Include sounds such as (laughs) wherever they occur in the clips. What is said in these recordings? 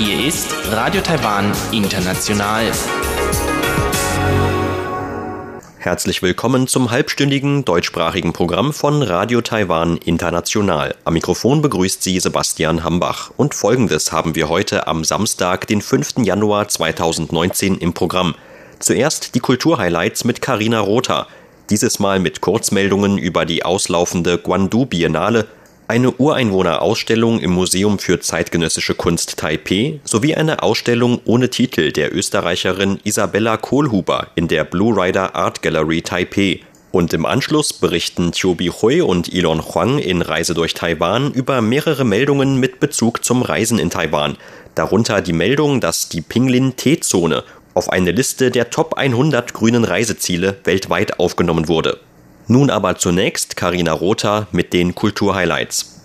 Hier ist Radio Taiwan International. Herzlich willkommen zum halbstündigen deutschsprachigen Programm von Radio Taiwan International. Am Mikrofon begrüßt Sie Sebastian Hambach. Und folgendes haben wir heute am Samstag, den 5. Januar 2019 im Programm. Zuerst die Kulturhighlights mit Karina Rother. Dieses Mal mit Kurzmeldungen über die auslaufende Guandu Biennale, eine Ureinwohnerausstellung im Museum für zeitgenössische Kunst Taipeh sowie eine Ausstellung ohne Titel der Österreicherin Isabella Kohlhuber in der Blue Rider Art Gallery Taipeh. Und im Anschluss berichten Chobi Hui und Elon Huang in Reise durch Taiwan über mehrere Meldungen mit Bezug zum Reisen in Taiwan. Darunter die Meldung, dass die Pinglin-T-Zone auf eine Liste der Top 100 grünen Reiseziele weltweit aufgenommen wurde. Nun aber zunächst Karina Rother mit den Kulturhighlights.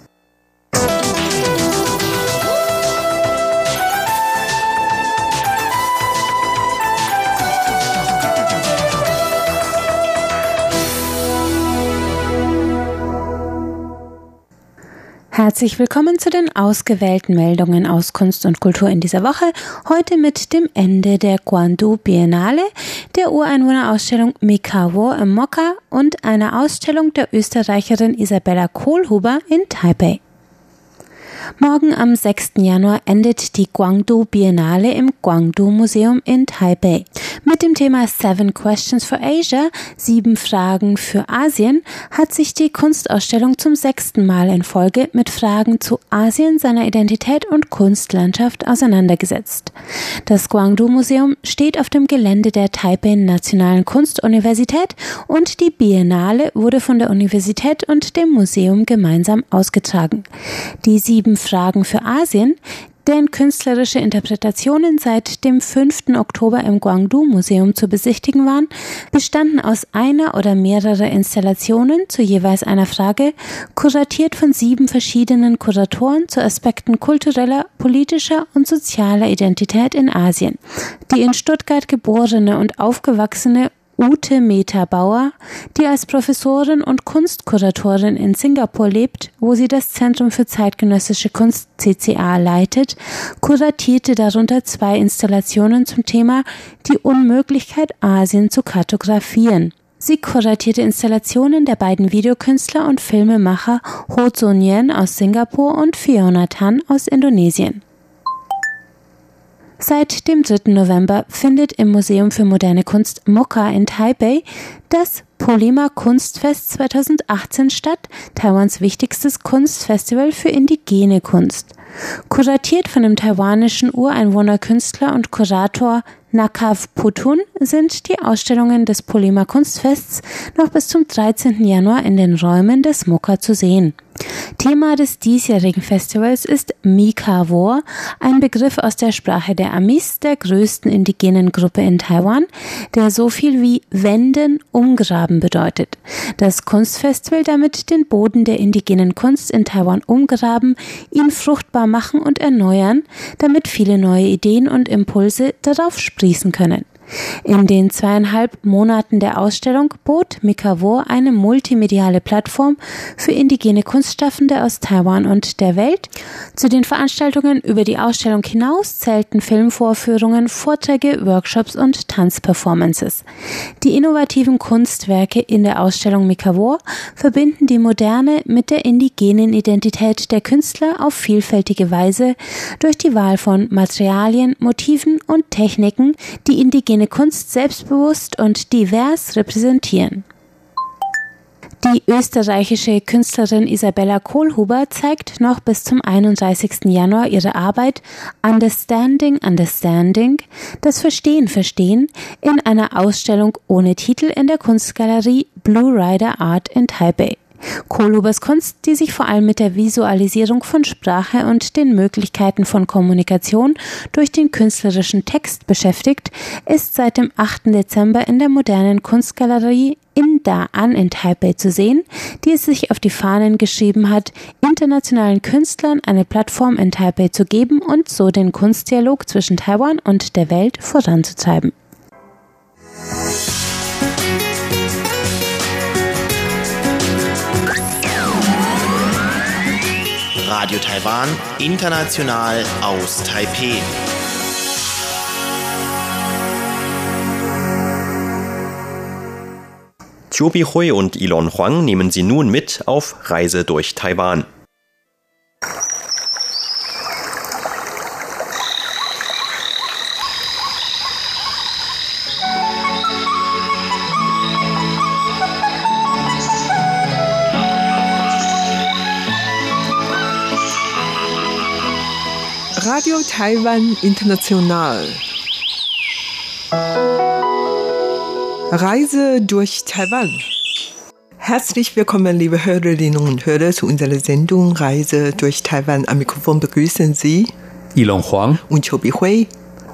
Herzlich willkommen zu den ausgewählten Meldungen aus Kunst und Kultur in dieser Woche. Heute mit dem Ende der Guandu Biennale, der Ureinwohnerausstellung Mikawo im Mokka und einer Ausstellung der Österreicherin Isabella Kohlhuber in Taipei. Morgen am 6. Januar endet die Guangdu Biennale im Guangdu Museum in Taipei. Mit dem Thema Seven Questions for Asia, sieben Fragen für Asien, hat sich die Kunstausstellung zum sechsten Mal in Folge mit Fragen zu Asien, seiner Identität und Kunstlandschaft auseinandergesetzt. Das Guangdu Museum steht auf dem Gelände der Taipei Nationalen Kunstuniversität und die Biennale wurde von der Universität und dem Museum gemeinsam ausgetragen. Die sieben Fragen für Asien, deren künstlerische Interpretationen seit dem 5. Oktober im Guangdu Museum zu besichtigen waren, bestanden aus einer oder mehrerer Installationen zu jeweils einer Frage, kuratiert von sieben verschiedenen Kuratoren zu Aspekten kultureller, politischer und sozialer Identität in Asien. Die in Stuttgart geborene und aufgewachsene Ute Meta Bauer, die als Professorin und Kunstkuratorin in Singapur lebt, wo sie das Zentrum für zeitgenössische Kunst CCA leitet, kuratierte darunter zwei Installationen zum Thema Die Unmöglichkeit Asien zu kartografieren. Sie kuratierte Installationen der beiden Videokünstler und Filmemacher Ho Sun Yen aus Singapur und Fiona Tan aus Indonesien. Seit dem 3. November findet im Museum für moderne Kunst Mokka in Taipei das Polima Kunstfest 2018 statt, Taiwans wichtigstes Kunstfestival für indigene Kunst. Kuratiert von dem taiwanischen Ureinwohnerkünstler und Kurator Nakav Putun sind die Ausstellungen des Polima Kunstfests noch bis zum 13. Januar in den Räumen des Mokka zu sehen. Thema des diesjährigen Festivals ist Mikawor, ein Begriff aus der Sprache der Amis, der größten indigenen Gruppe in Taiwan, der so viel wie wenden, umgraben bedeutet. Das Kunstfest will damit den Boden der indigenen Kunst in Taiwan umgraben, ihn fruchtbar machen und erneuern, damit viele neue Ideen und Impulse darauf sprießen können. In den zweieinhalb Monaten der Ausstellung bot Mikavo eine multimediale Plattform für indigene Kunstschaffende aus Taiwan und der Welt. Zu den Veranstaltungen über die Ausstellung hinaus zählten Filmvorführungen, Vorträge, Workshops und Tanzperformances. Die innovativen Kunstwerke in der Ausstellung Mikavo verbinden die moderne mit der indigenen Identität der Künstler auf vielfältige Weise durch die Wahl von Materialien, Motiven und Techniken, die indigene indigene Kunst selbstbewusst und divers repräsentieren. Die österreichische Künstlerin Isabella Kohlhuber zeigt noch bis zum 31. Januar ihre Arbeit Understanding Understanding, das Verstehen Verstehen in einer Ausstellung ohne Titel in der Kunstgalerie Blue Rider Art in Taipei. Kohlhubers Kunst, die sich vor allem mit der Visualisierung von Sprache und den Möglichkeiten von Kommunikation durch den künstlerischen Text beschäftigt, ist seit dem 8. Dezember in der modernen Kunstgalerie in Da An in Taipei zu sehen, die es sich auf die Fahnen geschrieben hat, internationalen Künstlern eine Plattform in Taipei zu geben und so den Kunstdialog zwischen Taiwan und der Welt voranzutreiben. Radio Taiwan, international aus Taipeh. Chobi Hui und Elon Huang nehmen Sie nun mit auf Reise durch Taiwan. Radio Taiwan International. Reise durch Taiwan. Herzlich willkommen, liebe Hörerinnen und Hörer, zu unserer Sendung Reise durch Taiwan. Am Mikrofon begrüßen Sie Ilon Huang und Chobi Hui.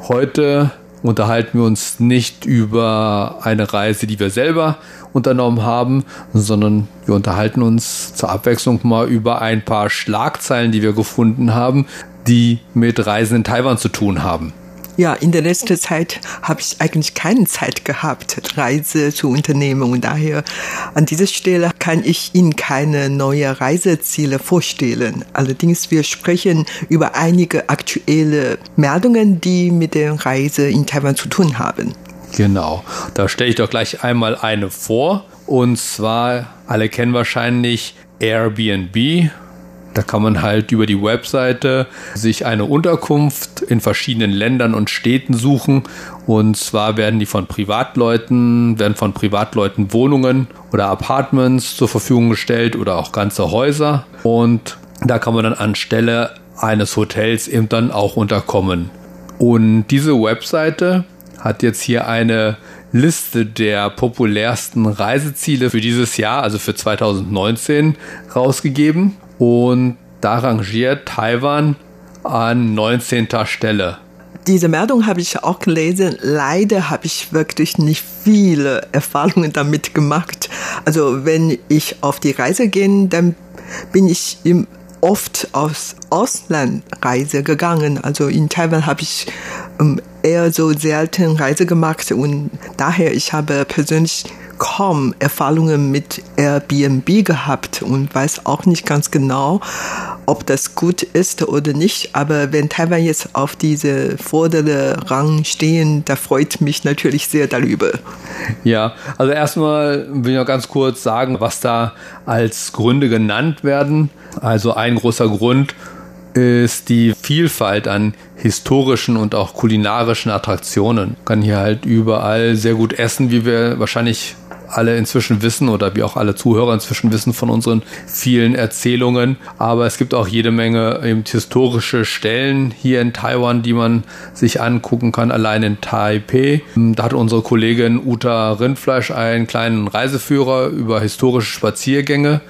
Heute unterhalten wir uns nicht über eine Reise, die wir selber unternommen haben, sondern wir unterhalten uns zur Abwechslung mal über ein paar Schlagzeilen, die wir gefunden haben, die mit Reisen in Taiwan zu tun haben. Ja, in der letzten Zeit habe ich eigentlich keine Zeit gehabt, Reise zu unternehmen und daher an dieser Stelle kann ich Ihnen keine neuen Reiseziele vorstellen. Allerdings wir sprechen über einige aktuelle Meldungen, die mit der Reise in Taiwan zu tun haben. Genau, da stelle ich doch gleich einmal eine vor und zwar alle kennen wahrscheinlich Airbnb da kann man halt über die Webseite sich eine Unterkunft in verschiedenen Ländern und Städten suchen. Und zwar werden die von Privatleuten, werden von Privatleuten Wohnungen oder Apartments zur Verfügung gestellt oder auch ganze Häuser. Und da kann man dann anstelle eines Hotels eben dann auch unterkommen. Und diese Webseite hat jetzt hier eine Liste der populärsten Reiseziele für dieses Jahr, also für 2019, rausgegeben. Und da rangiert Taiwan an 19. Stelle. Diese Meldung habe ich auch gelesen. Leider habe ich wirklich nicht viele Erfahrungen damit gemacht. Also wenn ich auf die Reise gehe, dann bin ich oft aus Auslandreise gegangen. Also in Taiwan habe ich ähm, eher so selten Reise gemacht und daher ich habe persönlich kaum Erfahrungen mit Airbnb gehabt und weiß auch nicht ganz genau, ob das gut ist oder nicht. Aber wenn Taiwan jetzt auf diese vordere Rang stehen, da freut mich natürlich sehr darüber. Ja, also erstmal will ich noch ganz kurz sagen, was da als Gründe genannt werden. Also ein großer Grund ist die Vielfalt an historischen und auch kulinarischen Attraktionen. Man kann hier halt überall sehr gut essen, wie wir wahrscheinlich alle inzwischen wissen oder wie auch alle Zuhörer inzwischen wissen von unseren vielen Erzählungen. Aber es gibt auch jede Menge eben historische Stellen hier in Taiwan, die man sich angucken kann, allein in Taipei. Da hat unsere Kollegin Uta Rindfleisch einen kleinen Reiseführer über historische Spaziergänge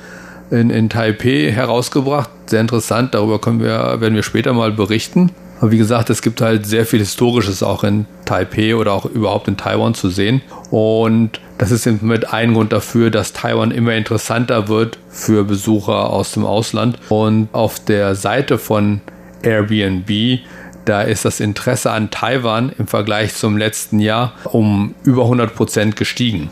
in, in Taipei herausgebracht. Sehr interessant, darüber können wir, werden wir später mal berichten. Aber wie gesagt, es gibt halt sehr viel Historisches auch in Taipei oder auch überhaupt in Taiwan zu sehen. Und das ist mit ein Grund dafür, dass Taiwan immer interessanter wird für Besucher aus dem Ausland. Und auf der Seite von Airbnb da ist das Interesse an Taiwan im Vergleich zum letzten Jahr um über 100 Prozent gestiegen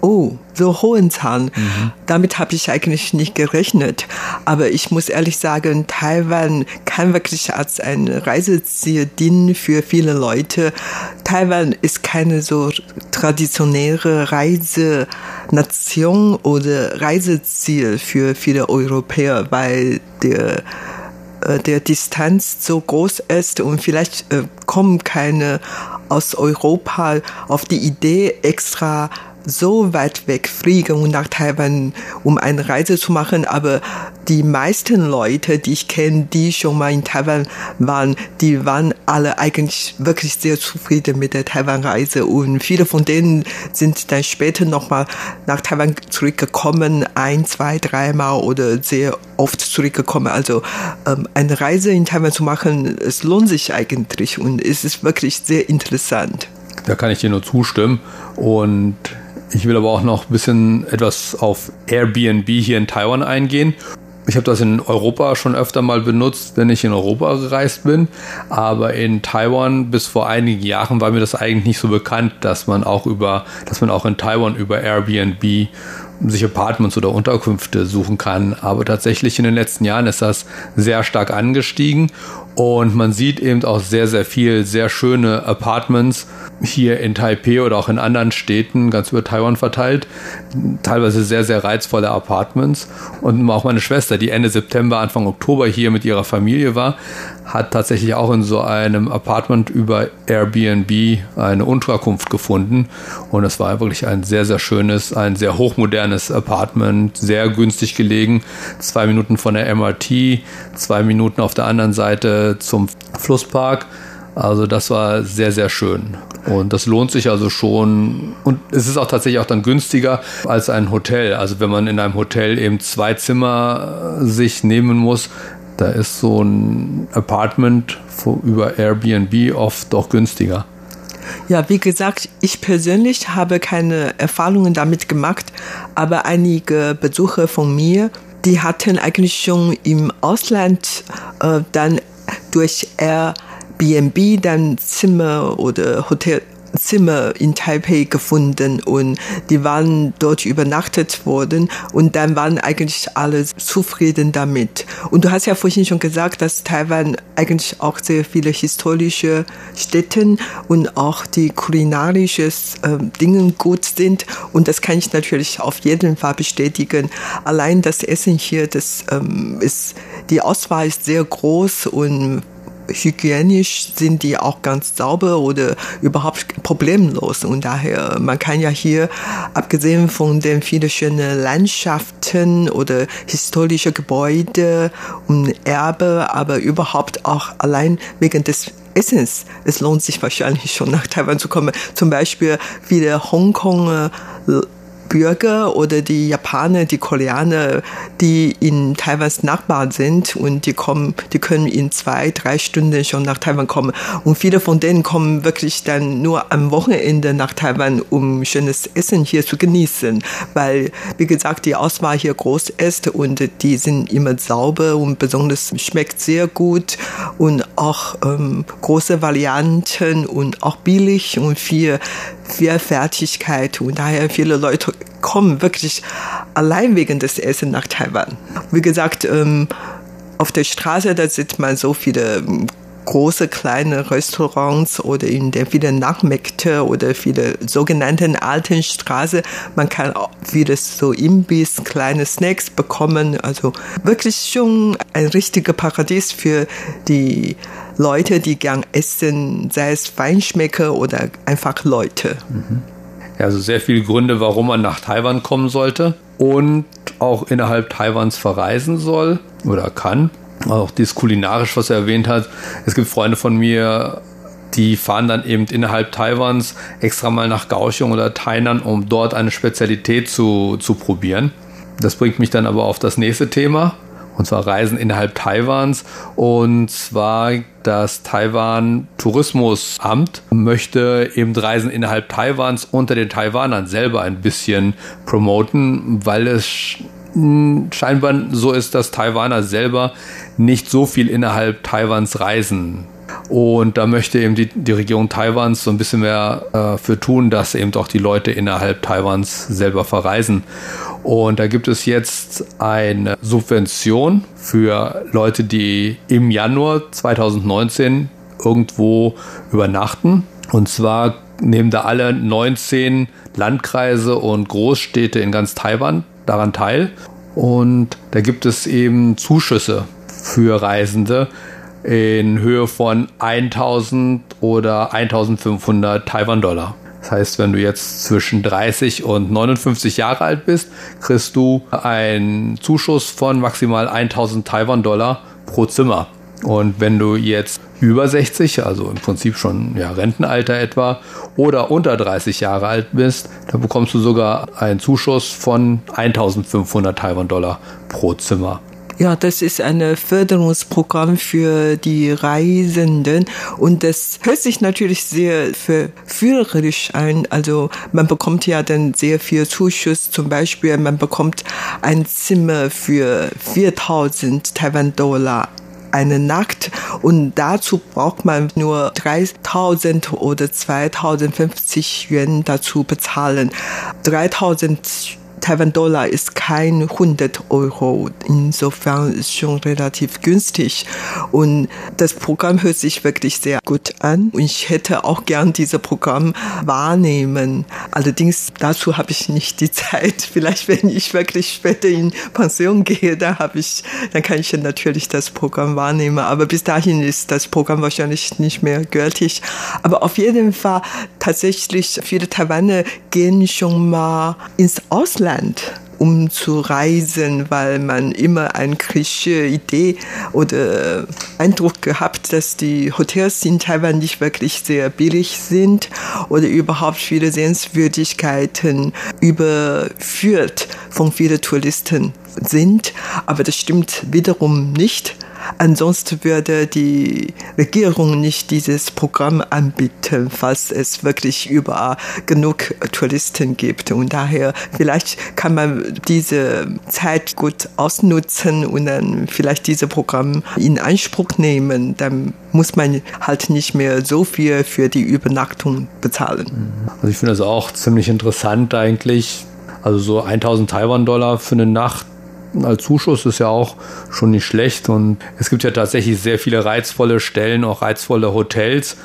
oh, so hohen Zahlen. Mhm. Damit habe ich eigentlich nicht gerechnet. Aber ich muss ehrlich sagen, Taiwan kann wirklich als ein Reiseziel dienen für viele Leute. Taiwan ist keine so traditionelle Reisenation oder Reiseziel für viele Europäer, weil der äh, der Distanz so groß ist und vielleicht äh, kommen keine aus Europa auf die Idee, extra so weit weg fliegen nach Taiwan, um eine Reise zu machen. Aber die meisten Leute, die ich kenne, die schon mal in Taiwan waren, die waren alle eigentlich wirklich sehr zufrieden mit der Taiwan-Reise. Und viele von denen sind dann später nochmal nach Taiwan zurückgekommen, ein, zwei, dreimal oder sehr oft zurückgekommen. Also ähm, eine Reise in Taiwan zu machen, es lohnt sich eigentlich und es ist wirklich sehr interessant. Da kann ich dir nur zustimmen. Und ich will aber auch noch ein bisschen etwas auf Airbnb hier in Taiwan eingehen. Ich habe das in Europa schon öfter mal benutzt, wenn ich in Europa gereist bin. Aber in Taiwan bis vor einigen Jahren war mir das eigentlich nicht so bekannt, dass man auch über, dass man auch in Taiwan über Airbnb sich Apartments oder Unterkünfte suchen kann. Aber tatsächlich in den letzten Jahren ist das sehr stark angestiegen und man sieht eben auch sehr, sehr viel sehr schöne Apartments hier in Taipei oder auch in anderen Städten ganz über Taiwan verteilt. Teilweise sehr, sehr reizvolle Apartments. Und auch meine Schwester, die Ende September, Anfang Oktober hier mit ihrer Familie war, hat tatsächlich auch in so einem Apartment über Airbnb eine Unterkunft gefunden. Und es war wirklich ein sehr, sehr schönes, ein sehr hochmodernes Apartment, sehr günstig gelegen. Zwei Minuten von der MRT, zwei Minuten auf der anderen Seite zum Flusspark. Also das war sehr, sehr schön. Und das lohnt sich also schon. Und es ist auch tatsächlich auch dann günstiger als ein Hotel. Also wenn man in einem Hotel eben zwei Zimmer sich nehmen muss, da ist so ein Apartment über Airbnb oft doch günstiger. Ja, wie gesagt, ich persönlich habe keine Erfahrungen damit gemacht, aber einige Besucher von mir, die hatten eigentlich schon im Ausland äh, dann durch Airbnb dann Zimmer oder Hotel Zimmer in Taipei gefunden und die waren dort übernachtet worden und dann waren eigentlich alle zufrieden damit. Und du hast ja vorhin schon gesagt, dass Taiwan eigentlich auch sehr viele historische Städte und auch die kulinarische äh, Dinge gut sind und das kann ich natürlich auf jeden Fall bestätigen. Allein das Essen hier, das ähm, ist, die Auswahl ist sehr groß und hygienisch sind die auch ganz sauber oder überhaupt problemlos. Und daher, man kann ja hier, abgesehen von den vielen schönen Landschaften oder historische Gebäude und Erbe, aber überhaupt auch allein wegen des Essens. Es lohnt sich wahrscheinlich schon nach Taiwan zu kommen. Zum Beispiel viele Hongkonger Bürger oder die Japaner, die Koreaner, die in Taiwans Nachbarn sind und die kommen, die können in zwei, drei Stunden schon nach Taiwan kommen. Und viele von denen kommen wirklich dann nur am Wochenende nach Taiwan, um schönes Essen hier zu genießen, weil, wie gesagt, die Auswahl hier groß ist und die sind immer sauber und besonders schmeckt sehr gut. Und auch ähm, große Varianten und auch billig und viel Vielfältigkeit. Und daher viele Leute kommen wirklich allein wegen des Essen nach Taiwan. Wie gesagt, ähm, auf der Straße, da sieht man so viele ähm, große, kleine Restaurants oder in den vielen Nachmärkte oder viele sogenannten alten Straßen. Man kann auch vieles so Imbiss, kleine Snacks bekommen. Also wirklich schon ein richtiger Paradies für die Leute, die gern essen, sei es Feinschmecker oder einfach Leute. Mhm. Also sehr viele Gründe, warum man nach Taiwan kommen sollte und auch innerhalb Taiwans verreisen soll oder kann. Auch dieses kulinarisch, was er erwähnt hat. Es gibt Freunde von mir, die fahren dann eben innerhalb Taiwans extra mal nach Kaohsiung oder Tainan, um dort eine Spezialität zu, zu probieren. Das bringt mich dann aber auf das nächste Thema und zwar Reisen innerhalb Taiwans. Und zwar das Taiwan Tourismusamt möchte eben Reisen innerhalb Taiwans unter den Taiwanern selber ein bisschen promoten, weil es scheinbar so ist, dass Taiwaner selber nicht so viel innerhalb Taiwans reisen. Und da möchte eben die, die Regierung Taiwans so ein bisschen mehr äh, für tun, dass eben auch die Leute innerhalb Taiwans selber verreisen. Und da gibt es jetzt eine Subvention für Leute, die im Januar 2019 irgendwo übernachten. Und zwar nehmen da alle 19 Landkreise und Großstädte in ganz Taiwan daran teil. Und da gibt es eben Zuschüsse für Reisende in Höhe von 1000 oder 1500 Taiwan-Dollar. Das heißt, wenn du jetzt zwischen 30 und 59 Jahre alt bist, kriegst du einen Zuschuss von maximal 1000 Taiwan-Dollar pro Zimmer. Und wenn du jetzt über 60, also im Prinzip schon ja, Rentenalter etwa, oder unter 30 Jahre alt bist, dann bekommst du sogar einen Zuschuss von 1500 Taiwan-Dollar pro Zimmer. Ja, das ist ein Förderungsprogramm für die Reisenden und das hört sich natürlich sehr verführerisch ein. Also man bekommt ja dann sehr viel Zuschuss. Zum Beispiel man bekommt ein Zimmer für 4000 Taiwan-Dollar eine Nacht und dazu braucht man nur 3000 oder 2050 Yuan dazu bezahlen. 3000 Taiwan-Dollar ist kein 100 Euro. Insofern ist schon relativ günstig. Und das Programm hört sich wirklich sehr gut an. Und ich hätte auch gern dieses Programm wahrnehmen. Allerdings dazu habe ich nicht die (laughs) Zeit. Vielleicht, wenn ich wirklich später in Pension gehe, da habe ich, dann kann ich natürlich das Programm wahrnehmen. Aber bis dahin ist das Programm wahrscheinlich nicht mehr gültig. Aber auf jeden Fall tatsächlich viele Taiwaner gehen schon mal ins Ausland um zu reisen, weil man immer eine Klischee-Idee oder Eindruck gehabt, dass die Hotels in Taiwan nicht wirklich sehr billig sind oder überhaupt viele Sehenswürdigkeiten überführt von vielen Touristen sind. Aber das stimmt wiederum nicht. Ansonsten würde die Regierung nicht dieses Programm anbieten, falls es wirklich überall genug Touristen gibt. Und daher vielleicht kann man diese Zeit gut ausnutzen und dann vielleicht dieses Programm in Anspruch nehmen. Dann muss man halt nicht mehr so viel für die Übernachtung bezahlen. Also ich finde das auch ziemlich interessant eigentlich. Also so 1000 Taiwan-Dollar für eine Nacht als Zuschuss ist ja auch schon nicht schlecht. Und es gibt ja tatsächlich sehr viele reizvolle Stellen, auch reizvolle Hotels.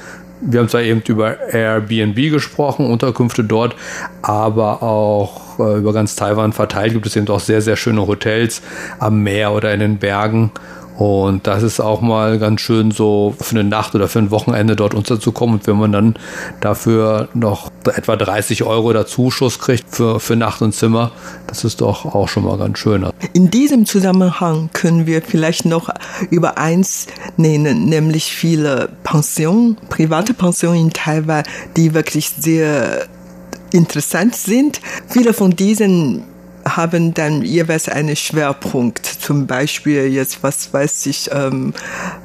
Wir haben zwar eben über Airbnb gesprochen, Unterkünfte dort, aber auch äh, über ganz Taiwan verteilt gibt es eben auch sehr, sehr schöne Hotels am Meer oder in den Bergen. Und das ist auch mal ganz schön so für eine Nacht oder für ein Wochenende dort unterzukommen. Und wenn man dann dafür noch etwa 30 Euro der Zuschuss kriegt für, für Nacht und Zimmer, das ist doch auch schon mal ganz schön. In diesem Zusammenhang können wir vielleicht noch über eins nennen, nämlich viele Pensionen, private Pensionen in Taiwan, die wirklich sehr interessant sind. Viele von diesen haben dann jeweils einen Schwerpunkt. Zum Beispiel jetzt, was weiß ich, ähm,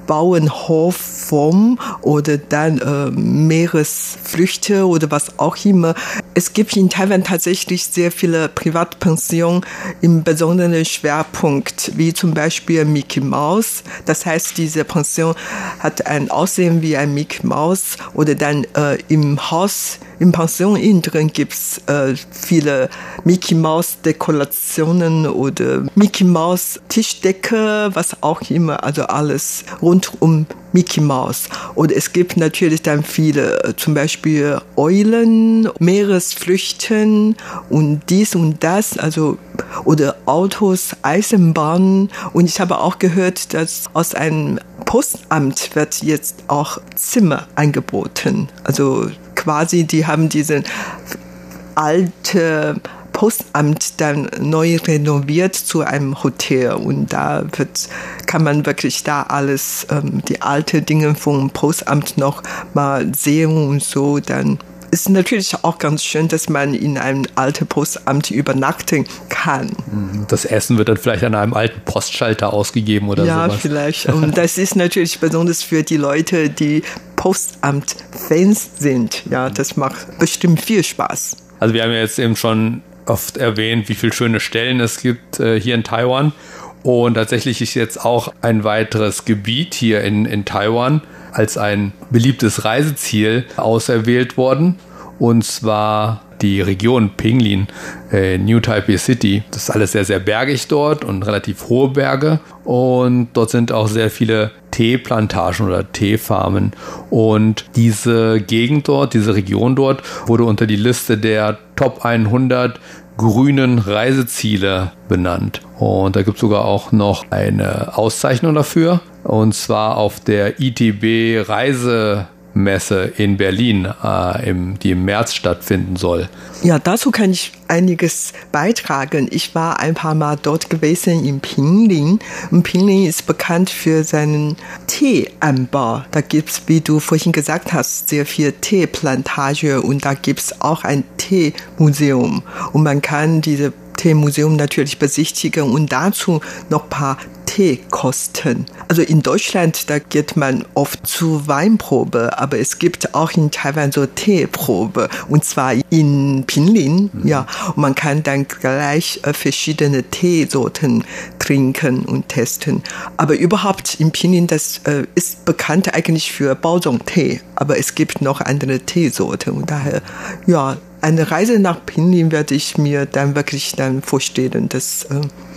Bauernhofform oder dann äh, Meeresfrüchte oder was auch immer. Es gibt in Taiwan tatsächlich sehr viele Privatpensionen im besonderen Schwerpunkt, wie zum Beispiel Mickey Mouse. Das heißt, diese Pension hat ein Aussehen wie ein Mickey Mouse oder dann äh, im Haus, im Pension innen drin gibt's äh, viele Mickey Mouse Dekorationen oder Mickey Mouse Tischdecke, was auch immer, also alles rund um Mickey Mouse. Und es gibt natürlich dann viele, zum Beispiel Eulen, Meeresflüchten und dies und das, also oder Autos, Eisenbahnen. Und ich habe auch gehört, dass aus einem Postamt wird jetzt auch Zimmer angeboten. Also quasi, die haben diesen alte Postamt dann neu renoviert zu einem Hotel und da wird, kann man wirklich da alles, ähm, die alten Dinge vom Postamt noch mal sehen und so dann ist natürlich auch ganz schön, dass man in einem alten Postamt übernachten kann. Mhm. Das Essen wird dann vielleicht an einem alten Postschalter ausgegeben oder ja, sowas. Ja, vielleicht. (laughs) Und das ist natürlich besonders für die Leute, die Postamt-Fans sind. Ja, das macht bestimmt viel Spaß. Also wir haben ja jetzt eben schon oft erwähnt, wie viele schöne Stellen es gibt äh, hier in Taiwan. Und tatsächlich ist jetzt auch ein weiteres Gebiet hier in, in Taiwan als ein beliebtes Reiseziel auserwählt worden. Und zwar die Region Pinglin, äh, New Taipei City. Das ist alles sehr, sehr bergig dort und relativ hohe Berge. Und dort sind auch sehr viele Teeplantagen oder Teefarmen. Und diese Gegend dort, diese Region dort, wurde unter die Liste der Top 100 grünen Reiseziele benannt. Und da gibt es sogar auch noch eine Auszeichnung dafür. Und zwar auf der ITB Reise Messe in Berlin, äh, im, die im März stattfinden soll. Ja, dazu kann ich einiges beitragen. Ich war ein paar Mal dort gewesen in Pinglin. Und Pinglin ist bekannt für seinen Teeanbau. Da gibt es, wie du vorhin gesagt hast, sehr viel Teeplantage und da gibt es auch ein Teemuseum. Und man kann diese Teemuseum natürlich besichtigen und dazu noch ein paar Teekosten. Also in Deutschland, da geht man oft zu Weinprobe, aber es gibt auch in Taiwan so Teeprobe und zwar in Pinlin, mhm. ja. Und man kann dann gleich äh, verschiedene Teesorten trinken und testen. Aber überhaupt in Pinlin, das äh, ist bekannt eigentlich für Baozong-Tee, aber es gibt noch andere Teesorten und daher, ja, eine Reise nach Pinyin werde ich mir dann wirklich dann vorstellen. Das äh,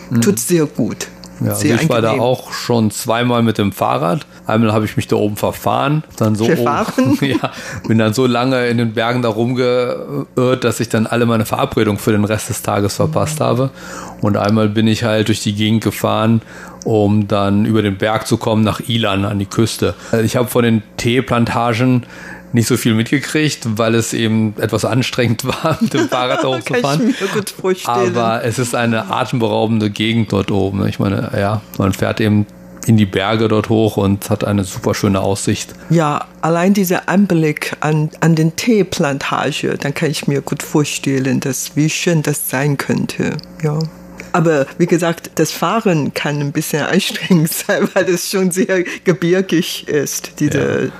mhm. tut sehr gut. Ja, also ich war da auch schon zweimal mit dem Fahrrad. Einmal habe ich mich da oben verfahren, dann so verfahren? Oben, (laughs) ja, bin dann so lange in den Bergen da rumgeirrt, dass ich dann alle meine Verabredungen für den Rest des Tages verpasst habe. Und einmal bin ich halt durch die Gegend gefahren, um dann über den Berg zu kommen nach Ilan an die Küste. Ich habe von den Teeplantagen nicht so viel mitgekriegt, weil es eben etwas anstrengend (laughs) war, mit dem Fahrrad (laughs) hochzufahren. Aber es ist eine atemberaubende Gegend dort oben. Ich meine, ja, man fährt eben in die Berge dort hoch und hat eine super schöne Aussicht. Ja, allein dieser Anblick an, an den Teeplantage, dann kann ich mir gut vorstellen, dass, wie schön das sein könnte. Ja. Aber wie gesagt, das Fahren kann ein bisschen anstrengend (laughs) sein, weil es schon sehr gebirgig ist, diese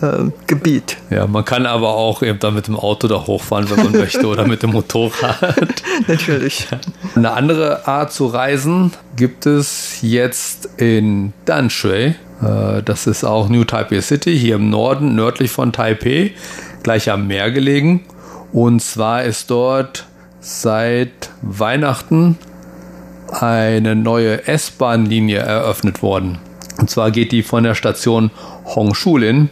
ja. äh, Gebiet. Ja, man kann aber auch eben dann mit dem Auto da hochfahren, wenn man möchte, oder mit dem Motorrad. (laughs) Natürlich. Eine andere Art zu reisen gibt es jetzt in Danshui. Äh, das ist auch New Taipei City, hier im Norden, nördlich von Taipei, gleich am Meer gelegen. Und zwar ist dort seit Weihnachten eine neue S-Bahn-Linie eröffnet worden. Und zwar geht die von der Station Hongshulin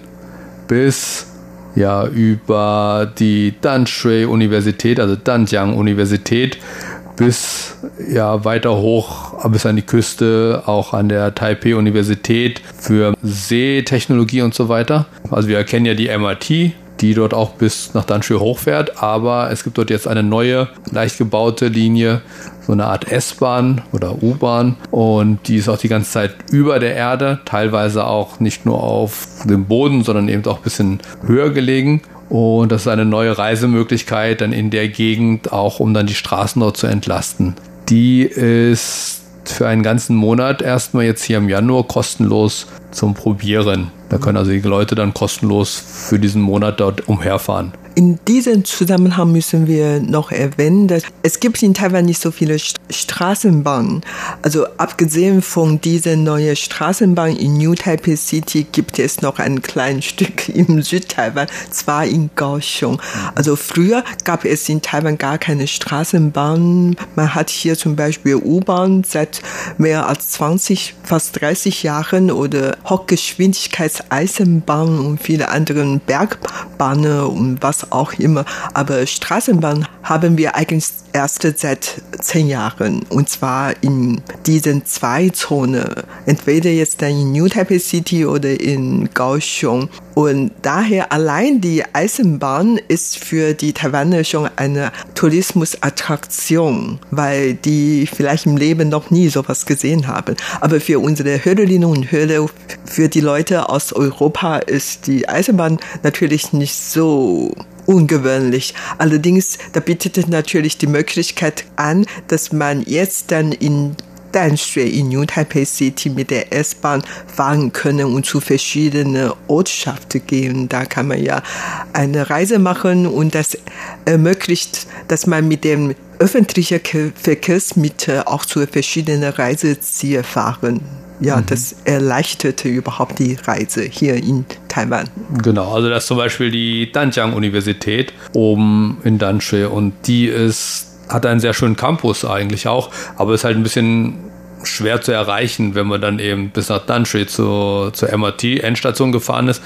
bis ja über die Danshui Universität, also Danjiang Universität, bis ja weiter hoch, bis an die Küste, auch an der Taipei Universität für Seetechnologie und so weiter. Also wir erkennen ja die MIT, die dort auch bis nach Danshui hochfährt, aber es gibt dort jetzt eine neue, leicht gebaute Linie, so eine Art S-Bahn oder U-Bahn und die ist auch die ganze Zeit über der Erde, teilweise auch nicht nur auf dem Boden, sondern eben auch ein bisschen höher gelegen. Und das ist eine neue Reisemöglichkeit dann in der Gegend, auch um dann die Straßen dort zu entlasten. Die ist für einen ganzen Monat erstmal jetzt hier im Januar kostenlos zum Probieren. Da können also die Leute dann kostenlos für diesen Monat dort umherfahren. In diesem Zusammenhang müssen wir noch erwähnen, dass es gibt in Taiwan nicht so viele Straßenbahnen. Also abgesehen von dieser neuen Straßenbahn in New Taipei City gibt es noch ein kleines Stück (laughs) im Südtaiwan, zwar in Kaohsiung. Also früher gab es in Taiwan gar keine Straßenbahn. Man hat hier zum Beispiel U-Bahn seit mehr als 20, fast 30 Jahren oder Hochgeschwindigkeitseisenbahn und viele andere Bergbahnen und was auch immer. Aber Straßenbahn haben wir eigentlich erst seit zehn Jahren. Und zwar in diesen zwei Zonen. Entweder jetzt dann in New Taipei City oder in Kaohsiung. Und daher allein die Eisenbahn ist für die Taiwaner schon eine Tourismusattraktion, weil die vielleicht im Leben noch nie sowas gesehen haben. Aber für unsere Hörerinnen und Hörer, für die Leute aus Europa ist die Eisenbahn natürlich nicht so ungewöhnlich. Allerdings, da bietet natürlich die Möglichkeit an, dass man jetzt dann in Danshui in New Taipei City mit der S-Bahn fahren können und zu verschiedenen Ortschaften gehen. Da kann man ja eine Reise machen und das ermöglicht, dass man mit dem öffentlichen Verkehrsmittel auch zu verschiedenen Reisezielen fahren ja, mhm. das erleichterte überhaupt die Reise hier in Taiwan. Genau, also das ist zum Beispiel die Danjiang-Universität oben in Danshui und die ist, hat einen sehr schönen Campus eigentlich auch, aber ist halt ein bisschen schwer zu erreichen, wenn man dann eben bis nach Danshui zur, zur MRT-Endstation gefahren ist.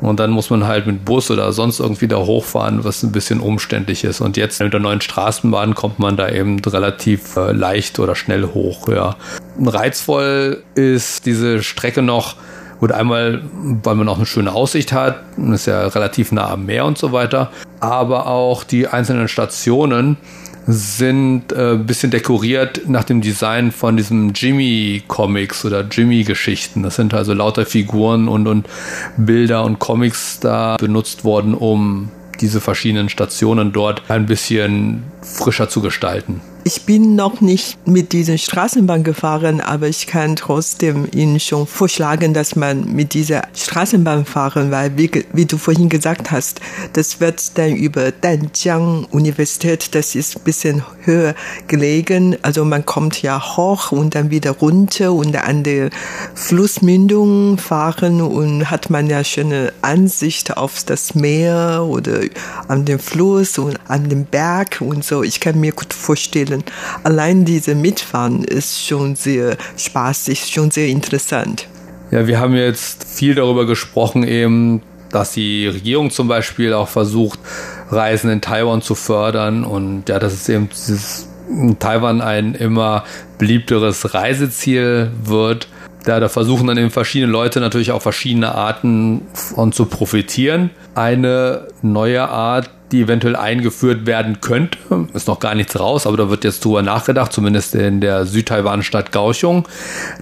Und dann muss man halt mit Bus oder sonst irgendwie da hochfahren, was ein bisschen umständlich ist. Und jetzt mit der neuen Straßenbahn kommt man da eben relativ äh, leicht oder schnell hoch. Ja. Reizvoll ist diese Strecke noch, Gut, einmal, weil man auch eine schöne Aussicht hat, ist ja relativ nah am Meer und so weiter, aber auch die einzelnen Stationen sind äh, ein bisschen dekoriert nach dem Design von diesem Jimmy-Comics oder Jimmy-Geschichten. Das sind also lauter Figuren und, und Bilder und Comics da benutzt worden, um diese verschiedenen Stationen dort ein bisschen frischer zu gestalten. Ich bin noch nicht mit diesen Straßenbahn gefahren, aber ich kann trotzdem Ihnen schon vorschlagen, dass man mit dieser Straßenbahn fahren, weil wie, wie du vorhin gesagt hast, das wird dann über Danjiang Universität, das ist ein bisschen höher gelegen, also man kommt ja hoch und dann wieder runter und an der Flussmündung fahren und hat man ja schöne Ansicht auf das Meer oder an den Fluss und an den Berg und so. Ich kann mir gut vorstellen, Spielen. Allein diese Mitfahren ist schon sehr spaßig, schon sehr interessant. Ja, wir haben jetzt viel darüber gesprochen, eben, dass die Regierung zum Beispiel auch versucht, Reisen in Taiwan zu fördern und ja, das ist eben dieses Taiwan ein immer beliebteres Reiseziel wird. Ja, da versuchen dann eben verschiedene Leute natürlich auch verschiedene Arten von zu profitieren. Eine neue Art die eventuell eingeführt werden könnte. Ist noch gar nichts raus, aber da wird jetzt drüber nachgedacht, zumindest in der Südtaiwan-Stadt Kaohsiung.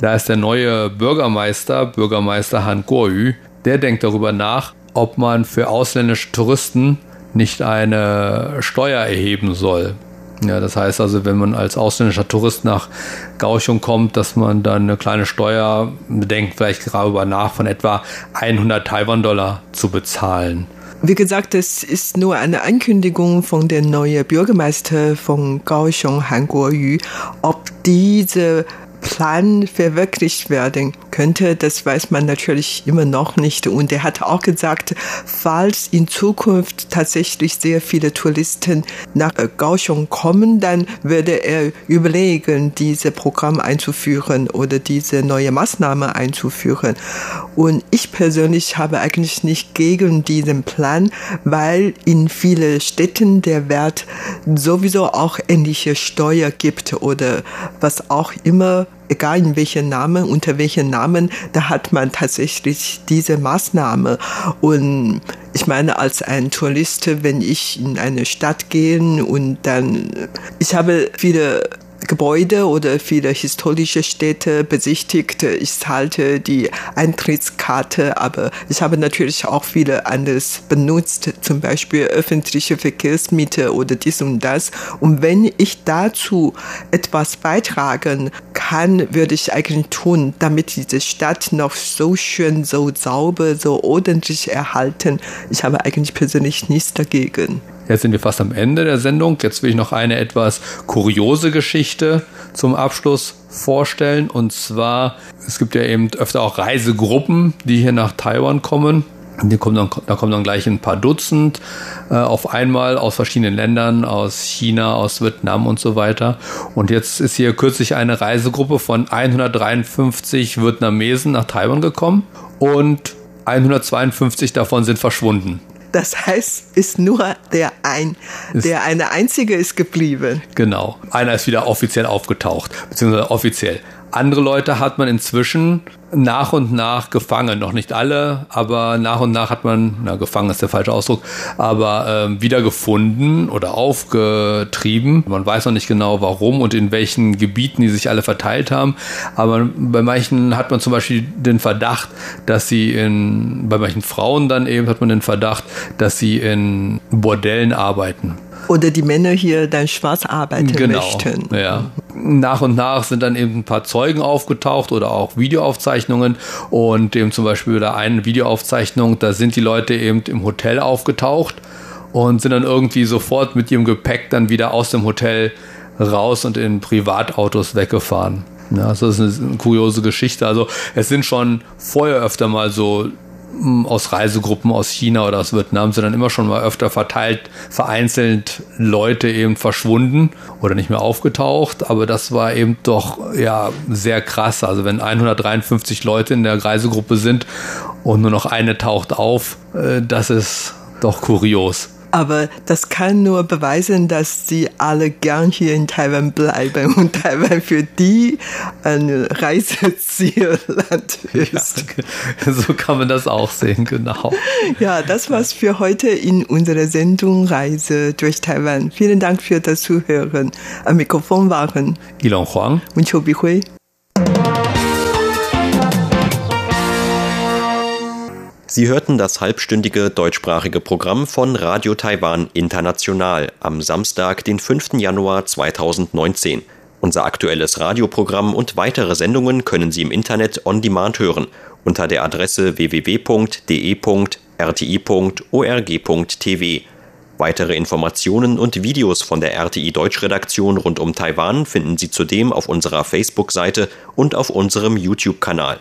Da ist der neue Bürgermeister, Bürgermeister Han Kuo-yu, der denkt darüber nach, ob man für ausländische Touristen nicht eine Steuer erheben soll. Ja, das heißt also, wenn man als ausländischer Tourist nach Kaohsiung kommt, dass man dann eine kleine Steuer denkt, vielleicht darüber nach, von etwa 100 Taiwan-Dollar zu bezahlen. Wie gesagt, es ist nur eine Ankündigung von der neuen Bürgermeister von Kaohsiung, Han Kuo-yu. Ob diese Plan verwirklicht werden könnte, das weiß man natürlich immer noch nicht. Und er hat auch gesagt, falls in Zukunft tatsächlich sehr viele Touristen nach Kaohsiung kommen, dann würde er überlegen, diese Programm einzuführen oder diese neue Maßnahme einzuführen. Und ich persönlich habe eigentlich nicht gegen diesen Plan, weil in vielen Städten der Wert sowieso auch ähnliche Steuer gibt oder was auch immer egal in welchen Namen, unter welchen Namen, da hat man tatsächlich diese Maßnahme. Und ich meine, als ein Tourist, wenn ich in eine Stadt gehe und dann, ich habe viele Gebäude oder viele historische Städte besichtigt. Ich halte die Eintrittskarte, aber ich habe natürlich auch viele anderes benutzt, zum Beispiel öffentliche Verkehrsmittel oder dies und das. Und wenn ich dazu etwas beitragen kann, würde ich eigentlich tun, damit diese Stadt noch so schön, so sauber, so ordentlich erhalten. Ich habe eigentlich persönlich nichts dagegen. Jetzt sind wir fast am Ende der Sendung. Jetzt will ich noch eine etwas kuriose Geschichte zum Abschluss vorstellen. Und zwar, es gibt ja eben öfter auch Reisegruppen, die hier nach Taiwan kommen. Die kommen dann, da kommen dann gleich ein paar Dutzend äh, auf einmal aus verschiedenen Ländern, aus China, aus Vietnam und so weiter. Und jetzt ist hier kürzlich eine Reisegruppe von 153 Vietnamesen nach Taiwan gekommen und 152 davon sind verschwunden. Das heißt, ist nur der ein, der eine einzige ist geblieben. Genau. Einer ist wieder offiziell aufgetaucht, beziehungsweise offiziell. Andere Leute hat man inzwischen nach und nach gefangen. Noch nicht alle, aber nach und nach hat man, na, gefangen ist der falsche Ausdruck, aber ähm, wieder gefunden oder aufgetrieben. Man weiß noch nicht genau warum und in welchen Gebieten die sich alle verteilt haben. Aber bei manchen hat man zum Beispiel den Verdacht, dass sie in, bei manchen Frauen dann eben hat man den Verdacht, dass sie in Bordellen arbeiten oder die Männer hier dann schwarz arbeiten genau, möchten. Ja. Nach und nach sind dann eben ein paar Zeugen aufgetaucht oder auch Videoaufzeichnungen und eben zum Beispiel oder eine Videoaufzeichnung, da sind die Leute eben im Hotel aufgetaucht und sind dann irgendwie sofort mit ihrem Gepäck dann wieder aus dem Hotel raus und in Privatautos weggefahren. Ja, das ist eine kuriose Geschichte. Also es sind schon vorher öfter mal so aus Reisegruppen aus China oder aus Vietnam sind dann immer schon mal öfter verteilt, vereinzelt Leute eben verschwunden oder nicht mehr aufgetaucht. Aber das war eben doch ja sehr krass. Also wenn 153 Leute in der Reisegruppe sind und nur noch eine taucht auf, äh, das ist doch kurios. Aber das kann nur beweisen, dass sie alle gern hier in Taiwan bleiben (laughs) und Taiwan für die ein Reisezielland ist. Ja, (laughs) so kann man das auch sehen, genau. Ja, das war's für heute in unserer Sendung Reise durch Taiwan. Vielen Dank für das Zuhören. Am Mikrofon waren Ilon Huang und Chobi Hui. Sie hörten das halbstündige deutschsprachige Programm von Radio Taiwan International am Samstag, den 5. Januar 2019. Unser aktuelles Radioprogramm und weitere Sendungen können Sie im Internet on demand hören unter der Adresse www.de.rti.org.tv. Weitere Informationen und Videos von der RTI Deutschredaktion rund um Taiwan finden Sie zudem auf unserer Facebook-Seite und auf unserem YouTube-Kanal.